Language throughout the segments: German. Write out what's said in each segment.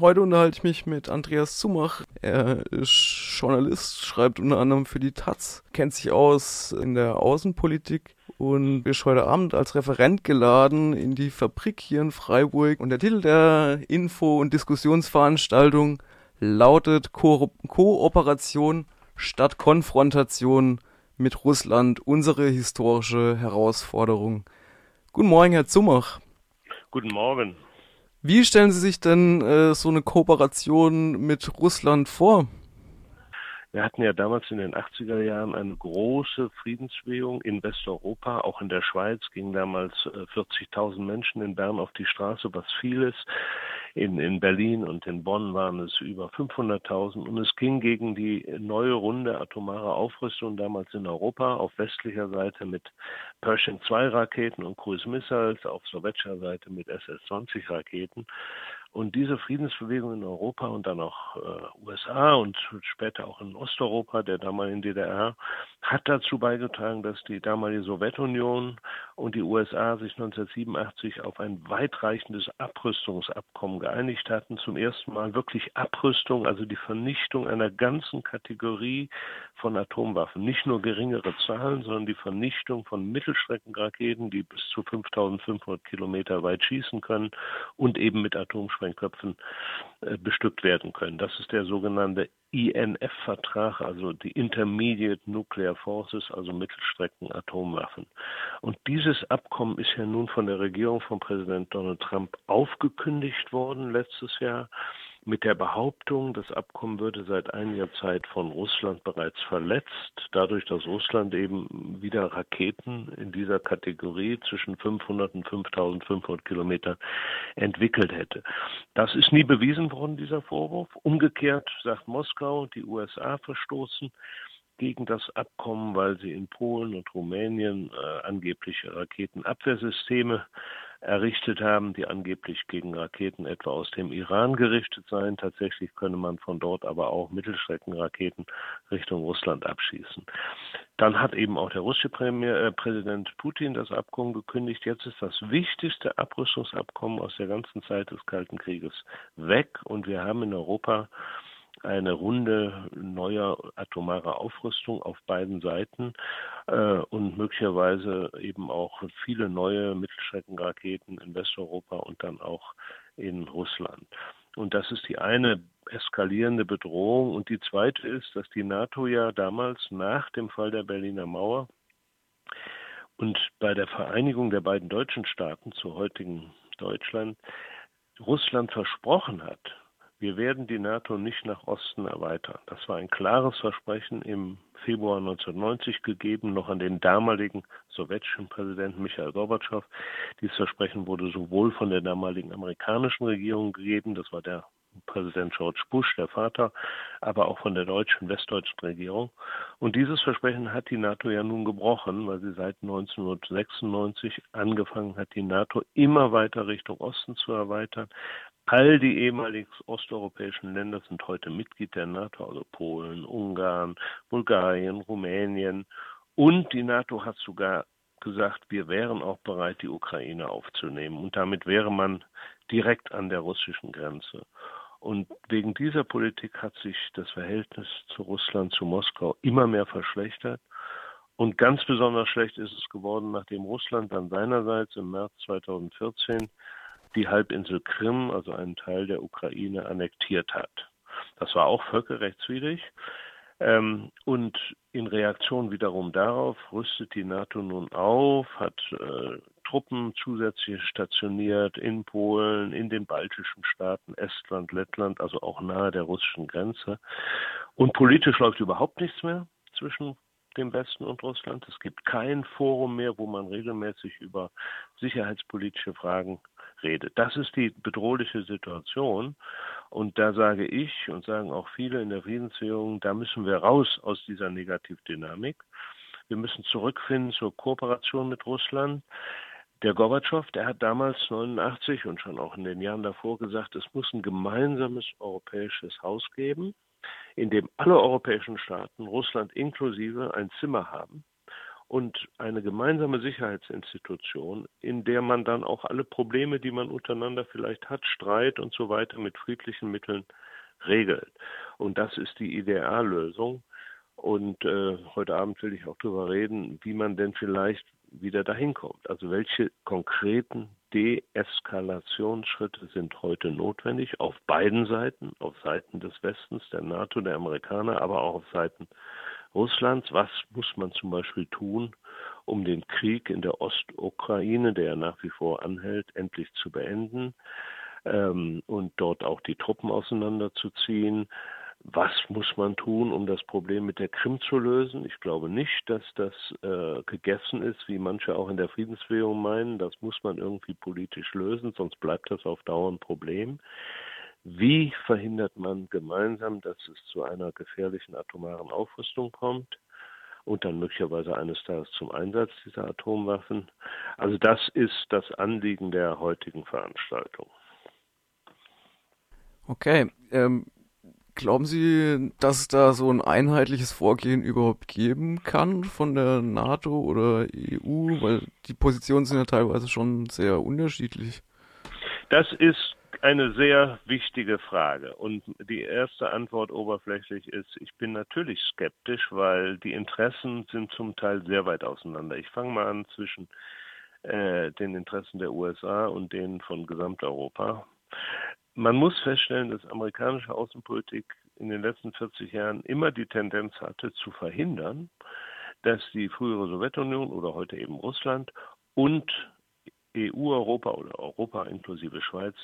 Heute unterhalte ich mich mit Andreas Zumach. Er ist Journalist, schreibt unter anderem für die Taz, kennt sich aus in der Außenpolitik und ist heute Abend als Referent geladen in die Fabrik hier in Freiburg. Und der Titel der Info- und Diskussionsveranstaltung lautet Ko Kooperation statt Konfrontation mit Russland, unsere historische Herausforderung. Guten Morgen, Herr Zumach. Guten Morgen. Wie stellen Sie sich denn äh, so eine Kooperation mit Russland vor? Wir hatten ja damals in den 80er Jahren eine große Friedensbewegung in Westeuropa, auch in der Schweiz gingen damals 40.000 äh, Menschen in Bern auf die Straße, was viel ist. In, in Berlin und in Bonn waren es über 500.000 und es ging gegen die neue Runde atomare Aufrüstung damals in Europa auf westlicher Seite mit Pershing 2 Raketen und Cruise Missiles, auf sowjetischer Seite mit SS-20 Raketen. Und diese Friedensbewegung in Europa und dann auch äh, USA und später auch in Osteuropa, der damaligen DDR, hat dazu beigetragen, dass die damalige Sowjetunion und die USA sich 1987 auf ein weitreichendes Abrüstungsabkommen geeinigt hatten. Zum ersten Mal wirklich Abrüstung, also die Vernichtung einer ganzen Kategorie von Atomwaffen. Nicht nur geringere Zahlen, sondern die Vernichtung von Mittelstreckenraketen, die bis zu 5500 Kilometer weit schießen können und eben mit Atomsprengköpfen äh, bestückt werden können. Das ist der sogenannte INF-Vertrag, also die Intermediate Nuclear Forces, also Mittelstrecken-Atomwaffen. Und dieses Abkommen ist ja nun von der Regierung von Präsident Donald Trump aufgekündigt worden letztes Jahr mit der Behauptung, das Abkommen würde seit einiger Zeit von Russland bereits verletzt, dadurch, dass Russland eben wieder Raketen in dieser Kategorie zwischen 500 und 5500 Kilometern entwickelt hätte. Das ist nie bewiesen worden, dieser Vorwurf. Umgekehrt sagt Moskau, die USA verstoßen gegen das Abkommen, weil sie in Polen und Rumänien äh, angeblich Raketenabwehrsysteme errichtet haben, die angeblich gegen Raketen etwa aus dem Iran gerichtet seien. Tatsächlich könne man von dort aber auch Mittelstreckenraketen Richtung Russland abschießen. Dann hat eben auch der russische Premier, äh, Präsident Putin das Abkommen gekündigt. Jetzt ist das wichtigste Abrüstungsabkommen aus der ganzen Zeit des Kalten Krieges weg und wir haben in Europa eine Runde neuer atomarer Aufrüstung auf beiden Seiten äh, und möglicherweise eben auch viele neue Mittelstreckenraketen in Westeuropa und dann auch in Russland. Und das ist die eine eskalierende Bedrohung. Und die zweite ist, dass die NATO ja damals nach dem Fall der Berliner Mauer und bei der Vereinigung der beiden deutschen Staaten zu heutigen Deutschland Russland versprochen hat, wir werden die NATO nicht nach Osten erweitern. Das war ein klares Versprechen im Februar 1990 gegeben, noch an den damaligen sowjetischen Präsidenten Michael Gorbatschow. Dieses Versprechen wurde sowohl von der damaligen amerikanischen Regierung gegeben, das war der Präsident George Bush, der Vater, aber auch von der deutschen, westdeutschen Regierung. Und dieses Versprechen hat die NATO ja nun gebrochen, weil sie seit 1996 angefangen hat, die NATO immer weiter Richtung Osten zu erweitern. All die ehemaligen osteuropäischen Länder sind heute Mitglied der NATO, also Polen, Ungarn, Bulgarien, Rumänien. Und die NATO hat sogar gesagt, wir wären auch bereit, die Ukraine aufzunehmen. Und damit wäre man direkt an der russischen Grenze. Und wegen dieser Politik hat sich das Verhältnis zu Russland, zu Moskau immer mehr verschlechtert. Und ganz besonders schlecht ist es geworden, nachdem Russland dann seinerseits im März 2014 die Halbinsel Krim, also einen Teil der Ukraine, annektiert hat. Das war auch völkerrechtswidrig. Ähm, und in Reaktion wiederum darauf rüstet die NATO nun auf, hat äh, Truppen zusätzlich stationiert in Polen, in den baltischen Staaten, Estland, Lettland, also auch nahe der russischen Grenze. Und politisch läuft überhaupt nichts mehr zwischen dem Westen und Russland. Es gibt kein Forum mehr, wo man regelmäßig über sicherheitspolitische Fragen redet. Das ist die bedrohliche Situation. Und da sage ich und sagen auch viele in der Friedensbewegung, da müssen wir raus aus dieser Negativdynamik. Wir müssen zurückfinden zur Kooperation mit Russland. Der Gorbatschow, der hat damals 89 und schon auch in den Jahren davor gesagt, es muss ein gemeinsames europäisches Haus geben, in dem alle europäischen Staaten, Russland inklusive, ein Zimmer haben und eine gemeinsame Sicherheitsinstitution, in der man dann auch alle Probleme, die man untereinander vielleicht hat, Streit und so weiter mit friedlichen Mitteln regelt. Und das ist die Ideallösung. Und äh, heute Abend will ich auch darüber reden, wie man denn vielleicht wieder dahin kommt. Also welche konkreten Deeskalationsschritte sind heute notwendig auf beiden Seiten, auf Seiten des Westens, der NATO, der Amerikaner, aber auch auf Seiten Russlands. Was muss man zum Beispiel tun, um den Krieg in der Ostukraine, der ja nach wie vor anhält, endlich zu beenden ähm, und dort auch die Truppen auseinanderzuziehen? Was muss man tun, um das Problem mit der Krim zu lösen? Ich glaube nicht, dass das äh, gegessen ist, wie manche auch in der Friedensbewegung meinen. Das muss man irgendwie politisch lösen, sonst bleibt das auf Dauer ein Problem. Wie verhindert man gemeinsam, dass es zu einer gefährlichen atomaren Aufrüstung kommt? und dann möglicherweise eines Tages zum Einsatz dieser Atomwaffen. Also das ist das Anliegen der heutigen Veranstaltung. Okay, ähm, Glauben Sie, dass es da so ein einheitliches Vorgehen überhaupt geben kann von der NATO oder EU? Weil die Positionen sind ja teilweise schon sehr unterschiedlich. Das ist eine sehr wichtige Frage. Und die erste Antwort oberflächlich ist, ich bin natürlich skeptisch, weil die Interessen sind zum Teil sehr weit auseinander. Ich fange mal an zwischen äh, den Interessen der USA und denen von Gesamteuropa. Man muss feststellen, dass amerikanische Außenpolitik in den letzten 40 Jahren immer die Tendenz hatte, zu verhindern, dass die frühere Sowjetunion oder heute eben Russland und EU-Europa oder Europa inklusive Schweiz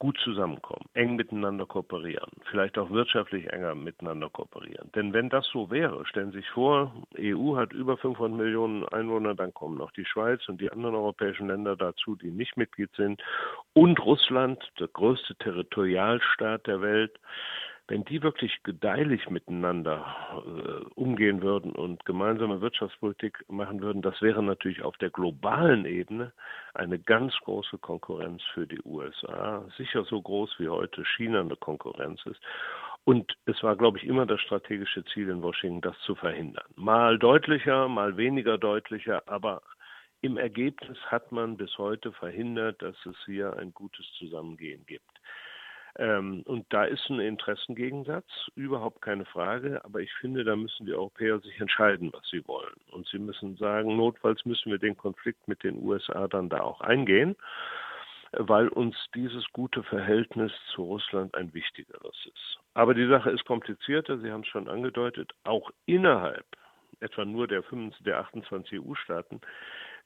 gut zusammenkommen, eng miteinander kooperieren, vielleicht auch wirtschaftlich enger miteinander kooperieren. Denn wenn das so wäre, stellen Sie sich vor, EU hat über 500 Millionen Einwohner, dann kommen noch die Schweiz und die anderen europäischen Länder dazu, die nicht Mitglied sind, und Russland, der größte Territorialstaat der Welt, wenn die wirklich gedeihlich miteinander äh, umgehen würden und gemeinsame Wirtschaftspolitik machen würden, das wäre natürlich auf der globalen Ebene eine ganz große Konkurrenz für die USA, sicher so groß wie heute China eine Konkurrenz ist. Und es war, glaube ich, immer das strategische Ziel in Washington, das zu verhindern. Mal deutlicher, mal weniger deutlicher, aber im Ergebnis hat man bis heute verhindert, dass es hier ein gutes Zusammengehen gibt. Ähm, und da ist ein Interessengegensatz, überhaupt keine Frage. Aber ich finde, da müssen die Europäer sich entscheiden, was sie wollen. Und sie müssen sagen, notfalls müssen wir den Konflikt mit den USA dann da auch eingehen, weil uns dieses gute Verhältnis zu Russland ein wichtigeres ist. Aber die Sache ist komplizierter. Sie haben es schon angedeutet. Auch innerhalb etwa nur der, 25, der 28 EU-Staaten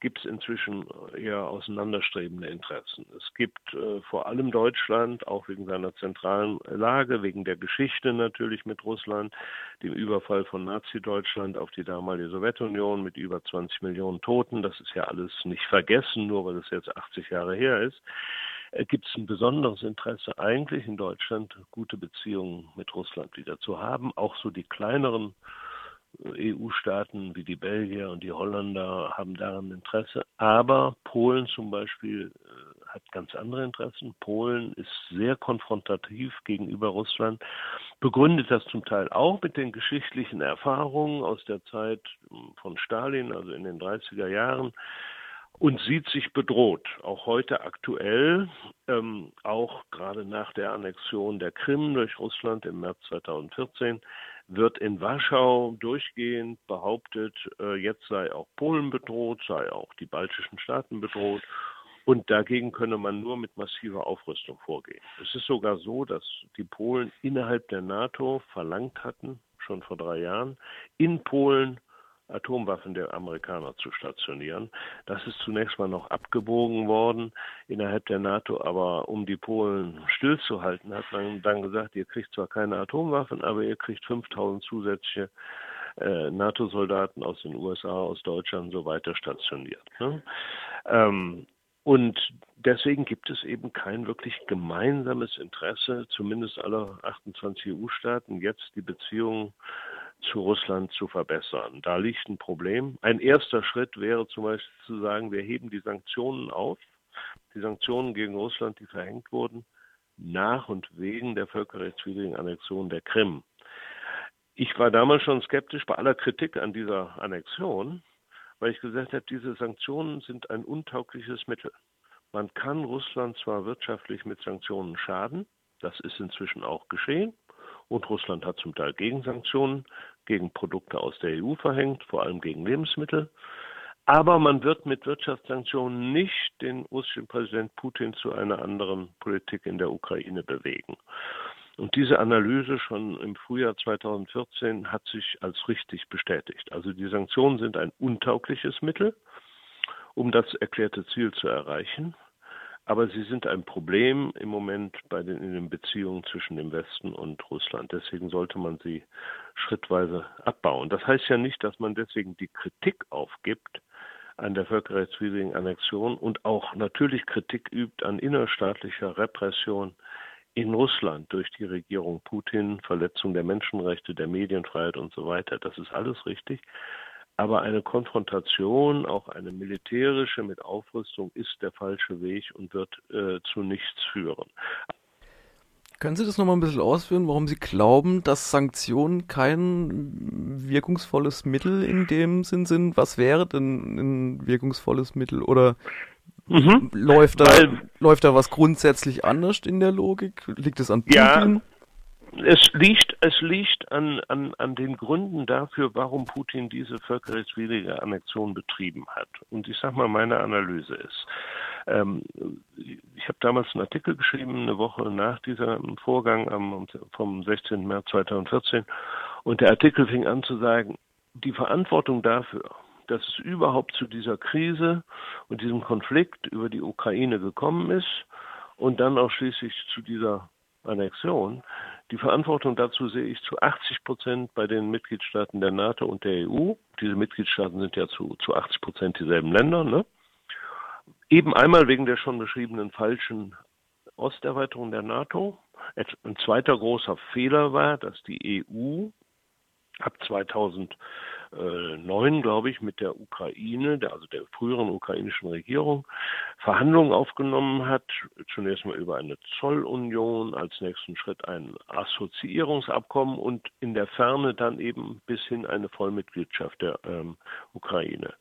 gibt es inzwischen eher auseinanderstrebende Interessen. Es gibt äh, vor allem Deutschland, auch wegen seiner zentralen Lage, wegen der Geschichte natürlich mit Russland, dem Überfall von Nazi-Deutschland auf die damalige Sowjetunion mit über 20 Millionen Toten. Das ist ja alles nicht vergessen, nur weil es jetzt 80 Jahre her ist äh, gibt es ein besonderes Interesse eigentlich in Deutschland, gute Beziehungen mit Russland wieder zu haben. Auch so die kleineren EU-Staaten wie die Belgier und die Holländer haben daran Interesse. Aber Polen zum Beispiel äh, hat ganz andere Interessen. Polen ist sehr konfrontativ gegenüber Russland, begründet das zum Teil auch mit den geschichtlichen Erfahrungen aus der Zeit hm, von Stalin, also in den 30er Jahren und sieht sich bedroht, auch heute aktuell, ähm, auch gerade nach der Annexion der Krim durch Russland im März 2014 wird in Warschau durchgehend behauptet, äh, jetzt sei auch Polen bedroht, sei auch die baltischen Staaten bedroht. Und dagegen könne man nur mit massiver Aufrüstung vorgehen. Es ist sogar so, dass die Polen innerhalb der NATO verlangt hatten, schon vor drei Jahren, in Polen Atomwaffen der Amerikaner zu stationieren. Das ist zunächst mal noch abgebogen worden innerhalb der NATO, aber um die Polen stillzuhalten, hat man dann gesagt, ihr kriegt zwar keine Atomwaffen, aber ihr kriegt 5000 zusätzliche äh, NATO-Soldaten aus den USA, aus Deutschland und so weiter stationiert. Ne? Ähm, und deswegen gibt es eben kein wirklich gemeinsames Interesse, zumindest aller 28 EU-Staaten, jetzt die Beziehungen zu Russland zu verbessern. Da liegt ein Problem. Ein erster Schritt wäre zum Beispiel zu sagen, wir heben die Sanktionen auf, die Sanktionen gegen Russland, die verhängt wurden, nach und wegen der völkerrechtswidrigen Annexion der Krim. Ich war damals schon skeptisch bei aller Kritik an dieser Annexion, weil ich gesagt habe, diese Sanktionen sind ein untaugliches Mittel. Man kann Russland zwar wirtschaftlich mit Sanktionen schaden, das ist inzwischen auch geschehen, und Russland hat zum Teil Gegensanktionen gegen Produkte aus der EU verhängt, vor allem gegen Lebensmittel. Aber man wird mit Wirtschaftssanktionen nicht den russischen Präsident Putin zu einer anderen Politik in der Ukraine bewegen. Und diese Analyse schon im Frühjahr 2014 hat sich als richtig bestätigt. Also die Sanktionen sind ein untaugliches Mittel, um das erklärte Ziel zu erreichen. Aber sie sind ein Problem im Moment bei den, in den Beziehungen zwischen dem Westen und Russland. Deswegen sollte man sie schrittweise abbauen. Das heißt ja nicht, dass man deswegen die Kritik aufgibt an der völkerrechtswidrigen Annexion und auch natürlich Kritik übt an innerstaatlicher Repression in Russland durch die Regierung Putin, Verletzung der Menschenrechte, der Medienfreiheit und so weiter. Das ist alles richtig. Aber eine Konfrontation, auch eine militärische mit Aufrüstung, ist der falsche Weg und wird äh, zu nichts führen. Können Sie das nochmal ein bisschen ausführen, warum Sie glauben, dass Sanktionen kein wirkungsvolles Mittel in dem Sinn sind? Was wäre denn ein wirkungsvolles Mittel? Oder mhm. läuft, da, Weil, läuft da was grundsätzlich anders in der Logik? Liegt es an Putin? Ja, es liegt, es liegt an, an, an den Gründen dafür, warum Putin diese völkerrechtswidrige Annexion betrieben hat. Und ich sage mal, meine Analyse ist, ähm, ich habe damals einen Artikel geschrieben, eine Woche nach diesem Vorgang am, vom 16. März 2014. Und der Artikel fing an zu sagen, die Verantwortung dafür, dass es überhaupt zu dieser Krise und diesem Konflikt über die Ukraine gekommen ist und dann auch schließlich zu dieser Annexion, die Verantwortung dazu sehe ich zu 80 Prozent bei den Mitgliedstaaten der NATO und der EU. Diese Mitgliedstaaten sind ja zu, zu 80 Prozent dieselben Länder. Ne? Eben einmal wegen der schon beschriebenen falschen Osterweiterung der NATO. Ein zweiter großer Fehler war, dass die EU ab 2000 2009, glaube ich, mit der Ukraine, der, also der früheren ukrainischen Regierung, Verhandlungen aufgenommen hat. Zunächst mal über eine Zollunion, als nächsten Schritt ein Assoziierungsabkommen und in der Ferne dann eben bis hin eine Vollmitgliedschaft der ähm, Ukraine.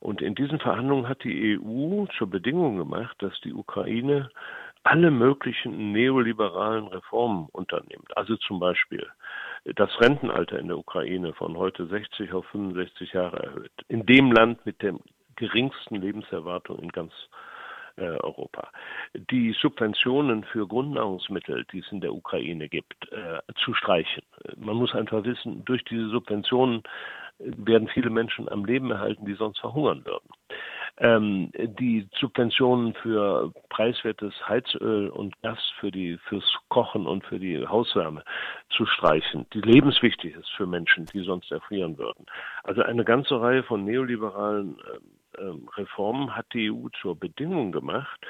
Und in diesen Verhandlungen hat die EU zur Bedingung gemacht, dass die Ukraine alle möglichen neoliberalen Reformen unternimmt. Also zum Beispiel das Rentenalter in der Ukraine von heute 60 auf 65 Jahre erhöht. In dem Land mit der geringsten Lebenserwartung in ganz äh, Europa. Die Subventionen für Grundnahrungsmittel, die es in der Ukraine gibt, äh, zu streichen. Man muss einfach wissen, durch diese Subventionen werden viele Menschen am Leben erhalten, die sonst verhungern würden ähm, die Subventionen für preiswertes Heizöl und Gas für die fürs Kochen und für die Hauswärme zu streichen, die lebenswichtig ist für Menschen, die sonst erfrieren würden. Also eine ganze Reihe von neoliberalen äh, Reformen hat die EU zur Bedingung gemacht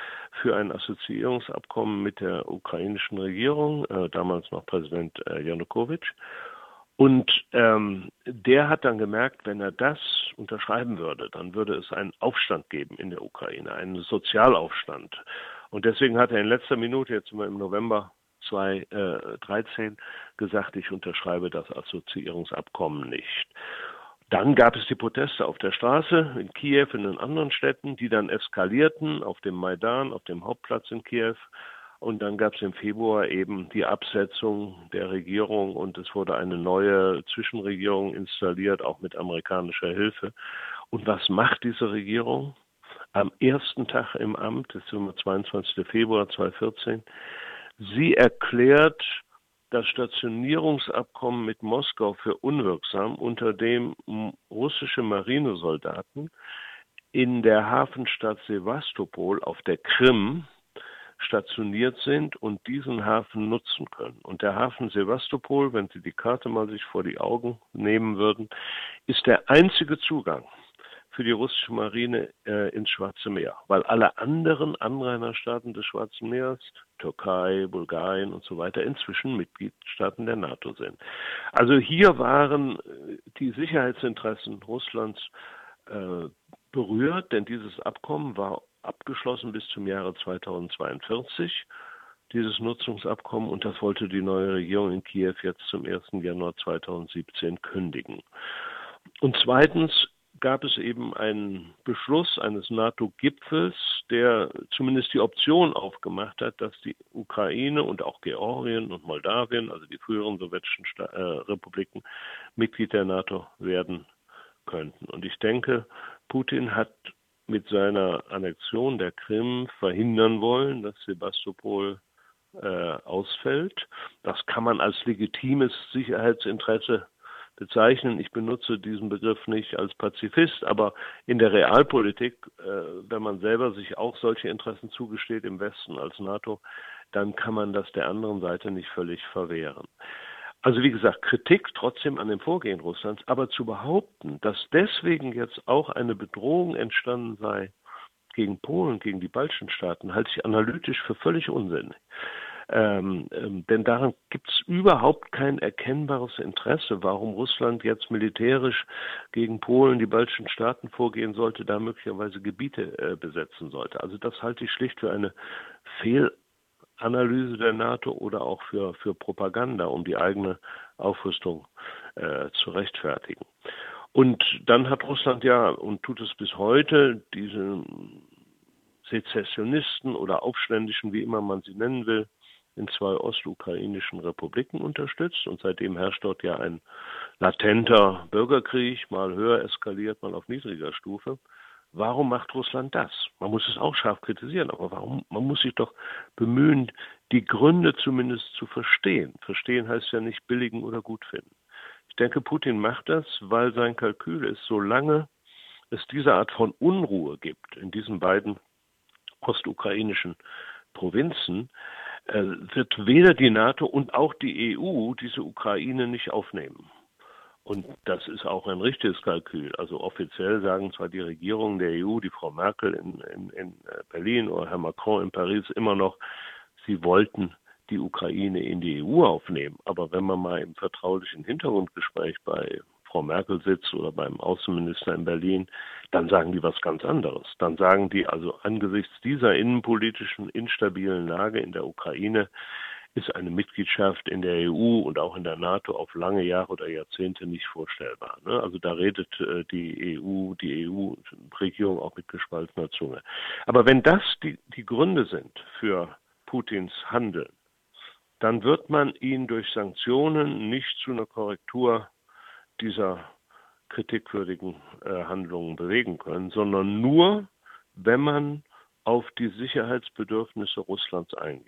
für ein Assoziierungsabkommen mit der ukrainischen Regierung, äh, damals noch Präsident äh, Janukowitsch. Und ähm, der hat dann gemerkt, wenn er das unterschreiben würde, dann würde es einen Aufstand geben in der Ukraine, einen Sozialaufstand. Und deswegen hat er in letzter Minute, jetzt wir im November 2013, gesagt, ich unterschreibe das Assoziierungsabkommen nicht. Dann gab es die Proteste auf der Straße in Kiew, in den anderen Städten, die dann eskalierten auf dem Maidan, auf dem Hauptplatz in Kiew. Und dann gab es im Februar eben die Absetzung der Regierung und es wurde eine neue Zwischenregierung installiert, auch mit amerikanischer Hilfe. Und was macht diese Regierung? Am ersten Tag im Amt, das ist der 22. Februar 2014, sie erklärt das Stationierungsabkommen mit Moskau für unwirksam, unter dem russische Marinesoldaten in der Hafenstadt Sevastopol auf der Krim stationiert sind und diesen Hafen nutzen können. Und der Hafen Sevastopol, wenn Sie die Karte mal sich vor die Augen nehmen würden, ist der einzige Zugang für die russische Marine äh, ins Schwarze Meer, weil alle anderen Anrainerstaaten des Schwarzen Meeres, Türkei, Bulgarien und so weiter, inzwischen Mitgliedstaaten der NATO sind. Also hier waren äh, die Sicherheitsinteressen Russlands äh, berührt, denn dieses Abkommen war abgeschlossen bis zum Jahre 2042, dieses Nutzungsabkommen, und das wollte die neue Regierung in Kiew jetzt zum 1. Januar 2017 kündigen. Und zweitens, gab es eben einen Beschluss eines NATO-Gipfels, der zumindest die Option aufgemacht hat, dass die Ukraine und auch Georgien und Moldawien, also die früheren sowjetischen Sta äh, Republiken, Mitglied der NATO werden könnten. Und ich denke, Putin hat mit seiner Annexion der Krim verhindern wollen, dass Sebastopol äh, ausfällt. Das kann man als legitimes Sicherheitsinteresse bezeichnen. Ich benutze diesen Begriff nicht als Pazifist, aber in der Realpolitik, äh, wenn man selber sich auch solche Interessen zugesteht im Westen als NATO, dann kann man das der anderen Seite nicht völlig verwehren. Also wie gesagt, Kritik trotzdem an dem Vorgehen Russlands, aber zu behaupten, dass deswegen jetzt auch eine Bedrohung entstanden sei gegen Polen, gegen die baltischen Staaten, halte ich analytisch für völlig unsinnig. Ähm, ähm, denn daran gibt es überhaupt kein erkennbares Interesse, warum Russland jetzt militärisch gegen Polen, die baltischen Staaten vorgehen sollte, da möglicherweise Gebiete äh, besetzen sollte. Also das halte ich schlicht für eine Fehlanalyse der NATO oder auch für, für Propaganda, um die eigene Aufrüstung äh, zu rechtfertigen. Und dann hat Russland ja und tut es bis heute diese Sezessionisten oder Aufständischen, wie immer man sie nennen will, in zwei ostukrainischen Republiken unterstützt. Und seitdem herrscht dort ja ein latenter Bürgerkrieg, mal höher eskaliert, mal auf niedriger Stufe. Warum macht Russland das? Man muss es auch scharf kritisieren, aber warum? Man muss sich doch bemühen, die Gründe zumindest zu verstehen. Verstehen heißt ja nicht billigen oder gut finden. Ich denke, Putin macht das, weil sein Kalkül ist, solange es diese Art von Unruhe gibt in diesen beiden ostukrainischen Provinzen, äh, wird weder die NATO und auch die EU diese Ukraine nicht aufnehmen. Und das ist auch ein richtiges Kalkül. Also offiziell sagen zwar die Regierungen der EU, die Frau Merkel in, in, in äh, Berlin oder Herr Macron in Paris immer noch, sie wollten die Ukraine in die EU aufnehmen. Aber wenn man mal im vertraulichen Hintergrundgespräch bei Frau Merkel sitzt oder beim Außenminister in Berlin, dann sagen die was ganz anderes. Dann sagen die also angesichts dieser innenpolitischen instabilen Lage in der Ukraine ist eine Mitgliedschaft in der EU und auch in der NATO auf lange Jahre oder Jahrzehnte nicht vorstellbar. Ne? Also da redet äh, die EU, die EU-Regierung auch mit gespaltener Zunge. Aber wenn das die, die Gründe sind für Putins Handeln, dann wird man ihn durch Sanktionen nicht zu einer Korrektur dieser kritikwürdigen äh, Handlungen bewegen können, sondern nur, wenn man auf die Sicherheitsbedürfnisse Russlands eingeht.